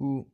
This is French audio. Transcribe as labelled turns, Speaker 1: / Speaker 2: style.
Speaker 1: ou